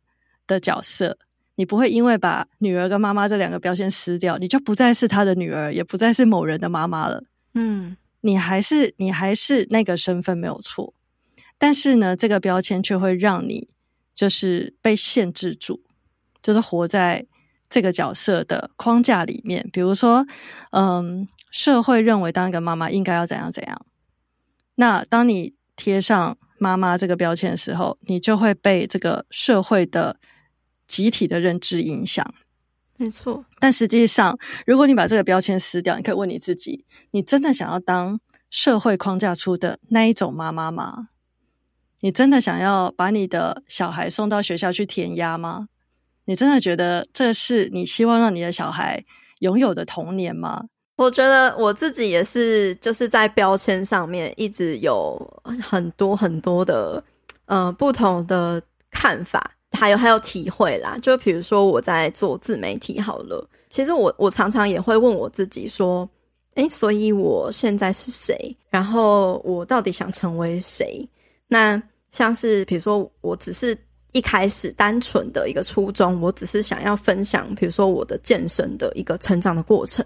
的角色，你不会因为把女儿跟妈妈这两个标签撕掉，你就不再是她的女儿，也不再是某人的妈妈了。嗯，你还是你还是那个身份没有错，但是呢，这个标签却会让你。就是被限制住，就是活在这个角色的框架里面。比如说，嗯，社会认为当一个妈妈应该要怎样怎样。那当你贴上妈妈这个标签的时候，你就会被这个社会的集体的认知影响。没错。但实际上，如果你把这个标签撕掉，你可以问你自己：你真的想要当社会框架出的那一种妈妈吗？你真的想要把你的小孩送到学校去填鸭吗？你真的觉得这是你希望让你的小孩拥有的童年吗？我觉得我自己也是，就是在标签上面一直有很多很多的呃不同的看法。还有还有体会啦。就比如说我在做自媒体好了，其实我我常常也会问我自己说，诶，所以我现在是谁？然后我到底想成为谁？那像是比如说，我只是一开始单纯的一个初衷，我只是想要分享，比如说我的健身的一个成长的过程。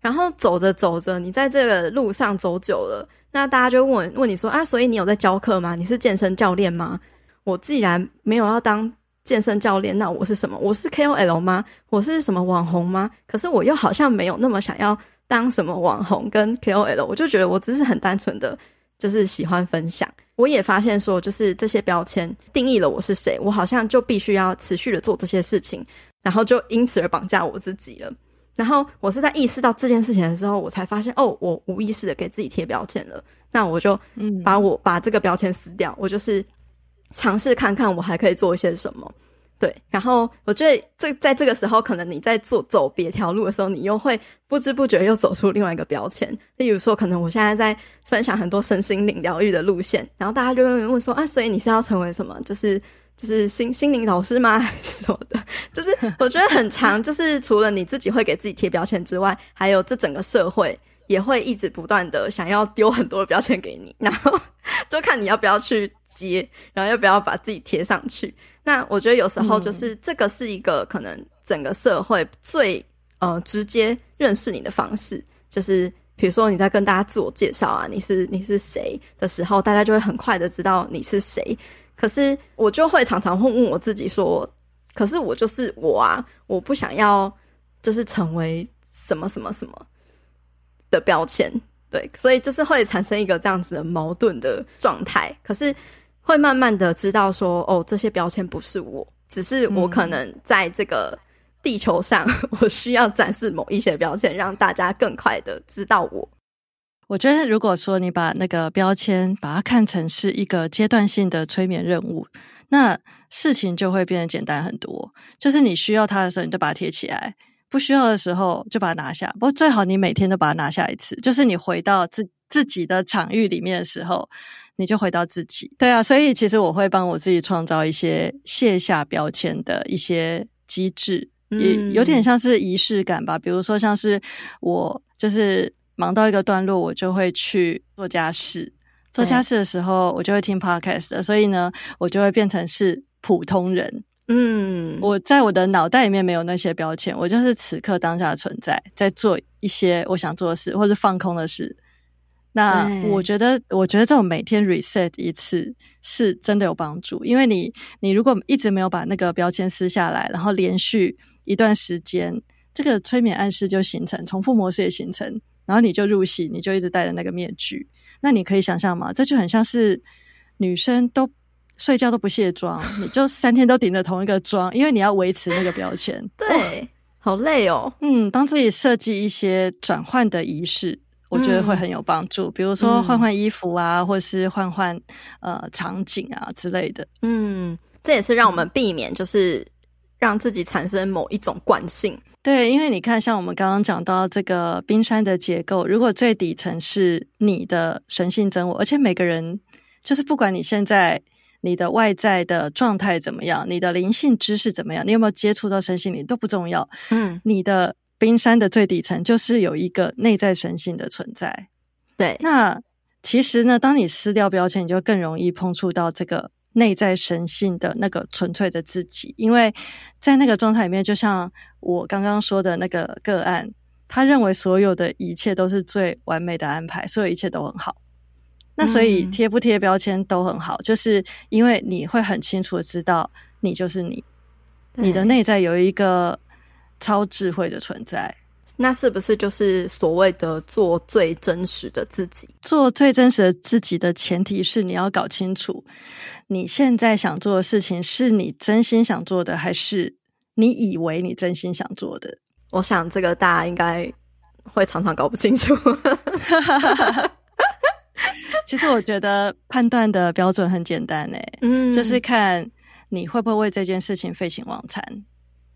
然后走着走着，你在这个路上走久了，那大家就问问你说啊，所以你有在教课吗？你是健身教练吗？我既然没有要当健身教练，那我是什么？我是 KOL 吗？我是什么网红吗？可是我又好像没有那么想要当什么网红跟 KOL，我就觉得我只是很单纯的，就是喜欢分享。我也发现说，就是这些标签定义了我是谁，我好像就必须要持续的做这些事情，然后就因此而绑架我自己了。然后我是在意识到这件事情的时候，我才发现哦，我无意识的给自己贴标签了。那我就嗯，把我把这个标签撕掉，我就是尝试看看我还可以做一些什么。对，然后我觉得这在这个时候，可能你在做走别条路的时候，你又会不知不觉又走出另外一个标签。例如说，可能我现在在分享很多身心灵疗愈的路线，然后大家就会问说啊，所以你是要成为什么？就是就是心心灵导师吗？[LAUGHS] 还是什么的？就是我觉得很长，[LAUGHS] 就是除了你自己会给自己贴标签之外，还有这整个社会也会一直不断的想要丢很多的标签给你，然后 [LAUGHS] 就看你要不要去接，然后要不要把自己贴上去。那我觉得有时候就是这个是一个可能整个社会最呃直接认识你的方式，就是比如说你在跟大家自我介绍啊，你是你是谁的时候，大家就会很快的知道你是谁。可是我就会常常会问我自己说，可是我就是我啊，我不想要就是成为什么什么什么的标签，对，所以就是会产生一个这样子的矛盾的状态。可是。会慢慢的知道说，哦，这些标签不是我，只是我可能在这个地球上，[LAUGHS] 我需要展示某一些标签，让大家更快的知道我。我觉得，如果说你把那个标签把它看成是一个阶段性的催眠任务，那事情就会变得简单很多。就是你需要它的时候，你就把它贴起来；不需要的时候，就把它拿下。不过最好你每天都把它拿下一次，就是你回到自自己的场域里面的时候。你就回到自己，对啊，所以其实我会帮我自己创造一些卸下标签的一些机制，嗯、也有点像是仪式感吧。比如说，像是我就是忙到一个段落，我就会去做家事，做家事的时候我就会听 podcast 的，所以呢，我就会变成是普通人。嗯，我在我的脑袋里面没有那些标签，我就是此刻当下的存在，在做一些我想做的事，或者放空的事。那我觉得，我觉得这种每天 reset 一次是真的有帮助，因为你，你如果一直没有把那个标签撕下来，然后连续一段时间，这个催眠暗示就形成，重复模式也形成，然后你就入戏，你就一直戴着那个面具。那你可以想象吗？这就很像是女生都睡觉都不卸妆，你就三天都顶着同一个妆，因为你要维持那个标签。[LAUGHS] 对，好累哦。嗯，帮自己设计一些转换的仪式。我觉得会很有帮助，嗯、比如说换换衣服啊，嗯、或是换换呃场景啊之类的。嗯，这也是让我们避免就是让自己产生某一种惯性。对，因为你看，像我们刚刚讲到这个冰山的结构，如果最底层是你的神性真我，而且每个人就是不管你现在你的外在的状态怎么样，你的灵性知识怎么样，你有没有接触到身心灵都不重要。嗯，你的。冰山的最底层就是有一个内在神性的存在，对。那其实呢，当你撕掉标签，你就更容易碰触到这个内在神性的那个纯粹的自己，因为在那个状态里面，就像我刚刚说的那个个案，他认为所有的一切都是最完美的安排，所有一切都很好。那所以贴不贴标签都很好，嗯、就是因为你会很清楚的知道，你就是你，你的内在有一个。超智慧的存在，那是不是就是所谓的做最真实的自己？做最真实的自己的前提是你要搞清楚，你现在想做的事情是你真心想做的，还是你以为你真心想做的？我想这个大家应该会常常搞不清楚。[LAUGHS] 其实我觉得判断的标准很简单诶，嗯，就是看你会不会为这件事情废寝忘餐。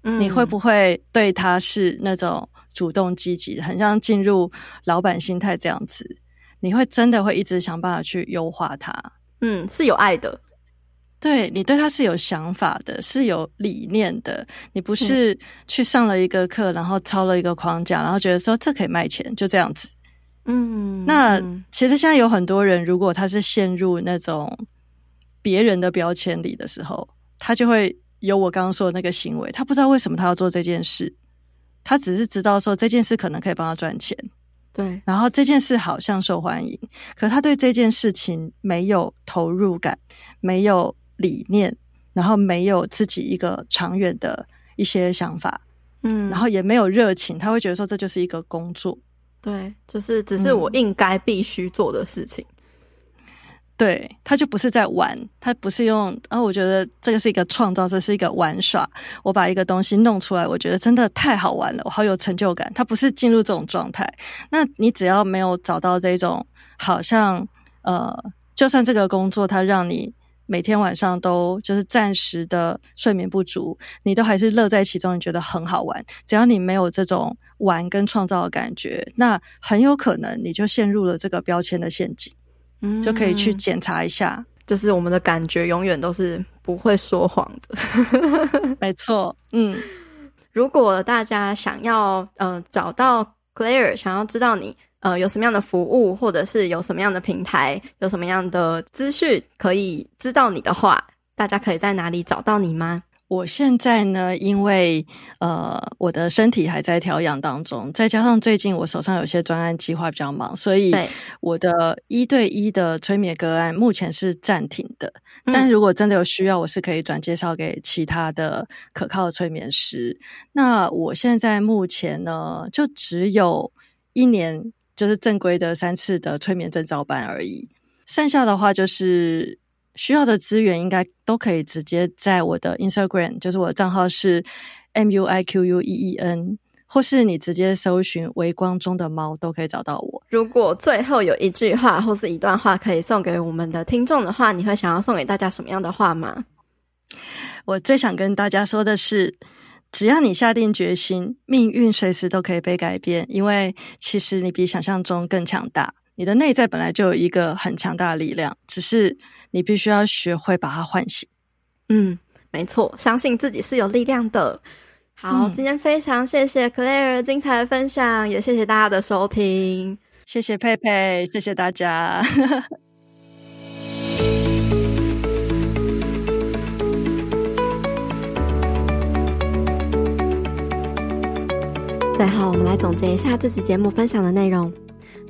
你会不会对他是那种主动积极，很像进入老板心态这样子？你会真的会一直想办法去优化它？嗯，是有爱的，对，你对他是有想法的，是有理念的。你不是去上了一个课，然后抄了一个框架，然后觉得说这可以卖钱，就这样子。嗯，那其实现在有很多人，如果他是陷入那种别人的标签里的时候，他就会有我刚刚说的那个行为。他不知道为什么他要做这件事，他只是知道说这件事可能可以帮他赚钱。对，然后这件事好像受欢迎，可他对这件事情没有投入感，没有。理念，然后没有自己一个长远的一些想法，嗯，然后也没有热情，他会觉得说这就是一个工作，对，就是只是我应该必须做的事情，嗯、对，他就不是在玩，他不是用，然后我觉得这个是一个创造，这是一个玩耍，我把一个东西弄出来，我觉得真的太好玩了，我好有成就感，他不是进入这种状态，那你只要没有找到这种，好像呃，就算这个工作它让你。每天晚上都就是暂时的睡眠不足，你都还是乐在其中，你觉得很好玩。只要你没有这种玩跟创造的感觉，那很有可能你就陷入了这个标签的陷阱。嗯，就可以去检查一下，就是我们的感觉永远都是不会说谎的。[LAUGHS] 没错，嗯，如果大家想要呃找到 Claire，想要知道你。呃，有什么样的服务，或者是有什么样的平台，有什么样的资讯可以知道你的话，大家可以在哪里找到你吗？我现在呢，因为呃，我的身体还在调养当中，再加上最近我手上有些专案计划比较忙，所以我的一对一的催眠个案目前是暂停的。嗯。但如果真的有需要，我是可以转介绍给其他的可靠的催眠师。那我现在目前呢，就只有一年。就是正规的三次的催眠证照班而已，剩下的话就是需要的资源应该都可以直接在我的 Instagram，就是我的账号是 M U I Q U E E N，或是你直接搜寻微光中的猫都可以找到我。如果最后有一句话或是一段话可以送给我们的听众的话，你会想要送给大家什么样的话吗？我最想跟大家说的是。只要你下定决心，命运随时都可以被改变。因为其实你比想象中更强大，你的内在本来就有一个很强大的力量，只是你必须要学会把它唤醒。嗯，没错，相信自己是有力量的。好，嗯，今天非常谢谢 Claire 精彩的分享，也谢谢大家的收听，谢谢佩佩，谢谢大家。[LAUGHS] 最后，我们来总结一下这期节目分享的内容。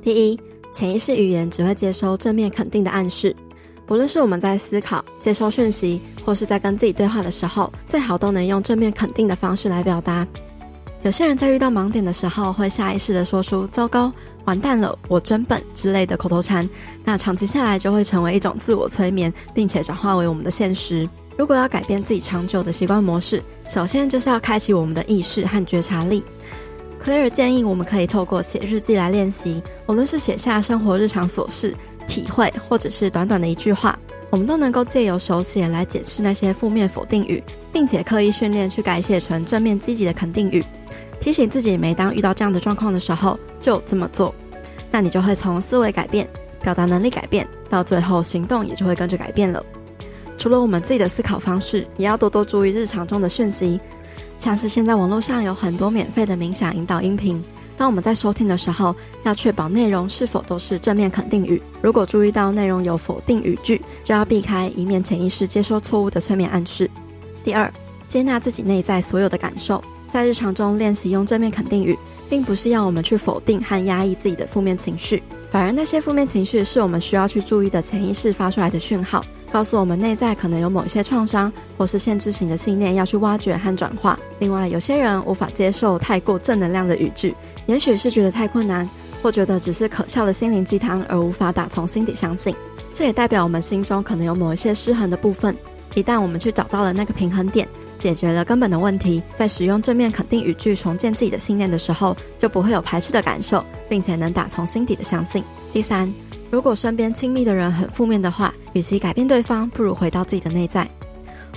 第一，潜意识语言只会接收正面肯定的暗示，不论是我们在思考、接收讯息，或是在跟自己对话的时候，最好都能用正面肯定的方式来表达。有些人在遇到盲点的时候，会下意识地说出“糟糕，完蛋了，我真笨”之类的口头禅，那长期下来就会成为一种自我催眠，并且转化为我们的现实。如果要改变自己长久的习惯模式，首先就是要开启我们的意识和觉察力。Clare 建议我们可以透过写日记来练习，无论是写下生活日常琐事、体会，或者是短短的一句话，我们都能够借由手写来解释那些负面否定语，并且刻意训练去改写成正面积极的肯定语，提醒自己每当遇到这样的状况的时候就这么做，那你就会从思维改变、表达能力改变，到最后行动也就会跟着改变了。除了我们自己的思考方式，也要多多注意日常中的讯息。像是现在网络上有很多免费的冥想引导音频，当我们在收听的时候，要确保内容是否都是正面肯定语。如果注意到内容有否定语句，就要避开，以免潜意识接收错误的催眠暗示。第二，接纳自己内在所有的感受，在日常中练习用正面肯定语，并不是要我们去否定和压抑自己的负面情绪，反而那些负面情绪是我们需要去注意的潜意识发出来的讯号。告诉我们内在可能有某一些创伤，或是限制型的信念要去挖掘和转化。另外，有些人无法接受太过正能量的语句，也许是觉得太困难，或觉得只是可笑的心灵鸡汤，而无法打从心底相信。这也代表我们心中可能有某一些失衡的部分。一旦我们去找到了那个平衡点，解决了根本的问题，在使用正面肯定语句重建自己的信念的时候，就不会有排斥的感受，并且能打从心底的相信。第三。如果身边亲密的人很负面的话，与其改变对方，不如回到自己的内在。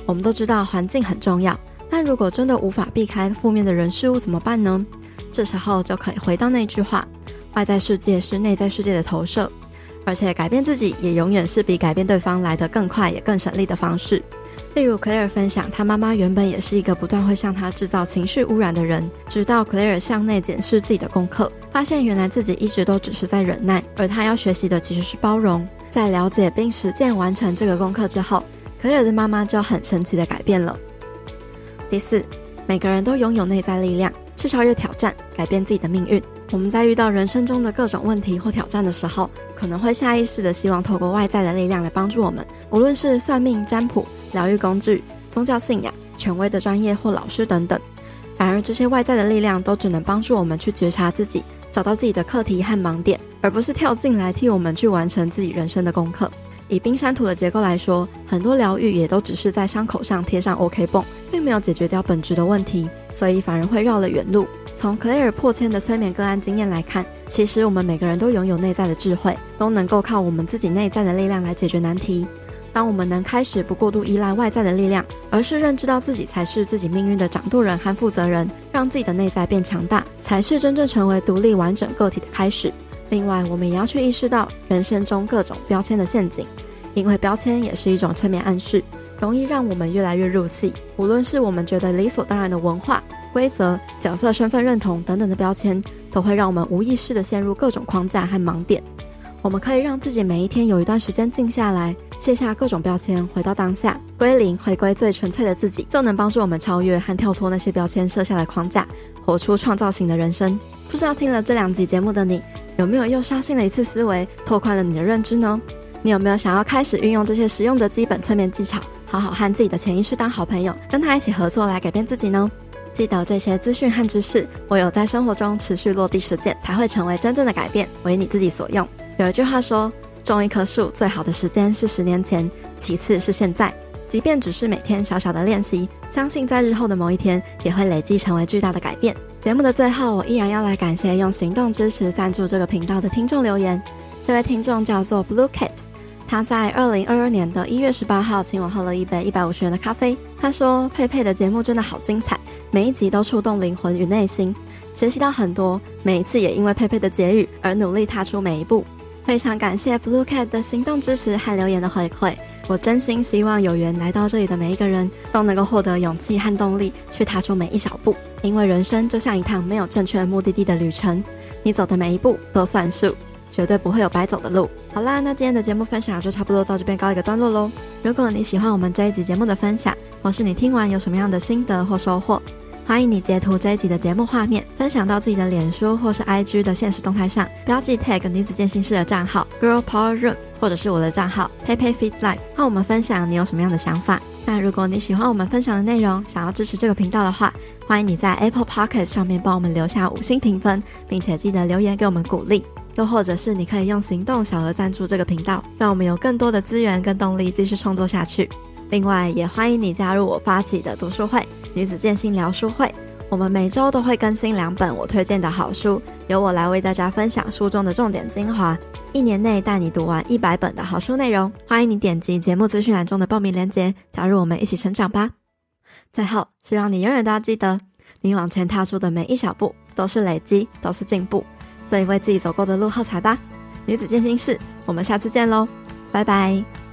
我们都知道环境很重要，但如果真的无法避开负面的人事物怎么办呢？这时候就可以回到那句话：外在世界是内在世界的投射，而且改变自己也永远是比改变对方来得更快也更省力的方式。例如，Claire 分享，她妈妈原本也是一个不断会向她制造情绪污染的人，直到 Claire 向内检视自己的功课，发现原来自己一直都只是在忍耐，而她要学习的其实是包容。在了解并实践完成这个功课之后，Claire 的妈妈就很神奇的改变了。第四，每个人都拥有内在力量，去超越挑战，改变自己的命运。我们在遇到人生中的各种问题或挑战的时候，可能会下意识的希望透过外在的力量来帮助我们，无论是算命、占卜、疗愈工具、宗教信仰、权威的专业或老师等等。反而，这些外在的力量都只能帮助我们去觉察自己，找到自己的课题和盲点，而不是跳进来替我们去完成自己人生的功课。以冰山图的结构来说，很多疗愈也都只是在伤口上贴上 OK 绷，并没有解决掉本质的问题，所以反而会绕了远路。从 Claire 破千的催眠个案经验来看，其实我们每个人都拥有内在的智慧，都能够靠我们自己内在的力量来解决难题。当我们能开始不过度依赖外在的力量，而是认知到自己才是自己命运的掌舵人和负责人，让自己的内在变强大，才是真正成为独立完整个体的开始。另外，我们也要去意识到人生中各种标签的陷阱，因为标签也是一种催眠暗示，容易让我们越来越入戏。无论是我们觉得理所当然的文化、规则、角色、身份认同等等的标签，都会让我们无意识地陷入各种框架和盲点。我们可以让自己每一天有一段时间静下来，卸下各种标签，回到当下，归零，回归最纯粹的自己，就能帮助我们超越和跳脱那些标签设下的框架，活出创造型的人生。不知道听了这两集节目的你，有没有又刷新了一次思维，拓宽了你的认知呢？你有没有想要开始运用这些实用的基本催眠技巧，好好和自己的潜意识当好朋友，跟他一起合作来改变自己呢？记得这些资讯和知识，唯有在生活中持续落地实践，才会成为真正的改变，为你自己所用。有一句话说，种一棵树最好的时间是十年前，其次是现在。即便只是每天小小的练习，相信在日后的某一天，也会累积成为巨大的改变。节目的最后，我依然要来感谢用行动支持赞助这个频道的听众留言。这位听众叫做 Blue Cat，他在二零二二年的一月十八号请我喝了一杯一百五十元的咖啡。他说：“佩佩的节目真的好精彩，每一集都触动灵魂与内心，学习到很多。每一次也因为佩佩的结语而努力踏出每一步。非常感谢 Blue Cat 的行动支持和留言的回馈。我真心希望有缘来到这里的每一个人都能够获得勇气和动力去踏出每一小步，因为人生就像一趟没有正确目的地的旅程，你走的每一步都算数。”绝对不会有白走的路。好啦，那今天的节目分享就差不多到这边告一个段落喽。如果你喜欢我们这一集节目的分享，或是你听完有什么样的心得或收获，欢迎你截图这一集的节目画面，分享到自己的脸书或是 IG 的现实动态上，标记 tag 女子健心室的账号 Girl Power Room，或者是我的账号 Peipei Fit Life，和我们分享你有什么样的想法。那如果你喜欢我们分享的内容，想要支持这个频道的话，欢迎你在 Apple Podcast 上面帮我们留下五星评分，并且记得留言给我们鼓励。又或者是你可以用行动小额赞助这个频道，让我们有更多的资源跟动力继续创作下去。另外，也欢迎你加入我发起的读书会——女子健心聊书会。我们每周都会更新两本我推荐的好书，由我来为大家分享书中的重点精华，一年内带你读完一百本的好书内容。欢迎你点击节目资讯栏中的报名链接，加入我们一起成长吧。最后，希望你永远都要记得，你往前踏出的每一小步都是累积，都是进步。所以为自己走过的路喝彩吧，女子健心室，我们下次见喽，拜拜。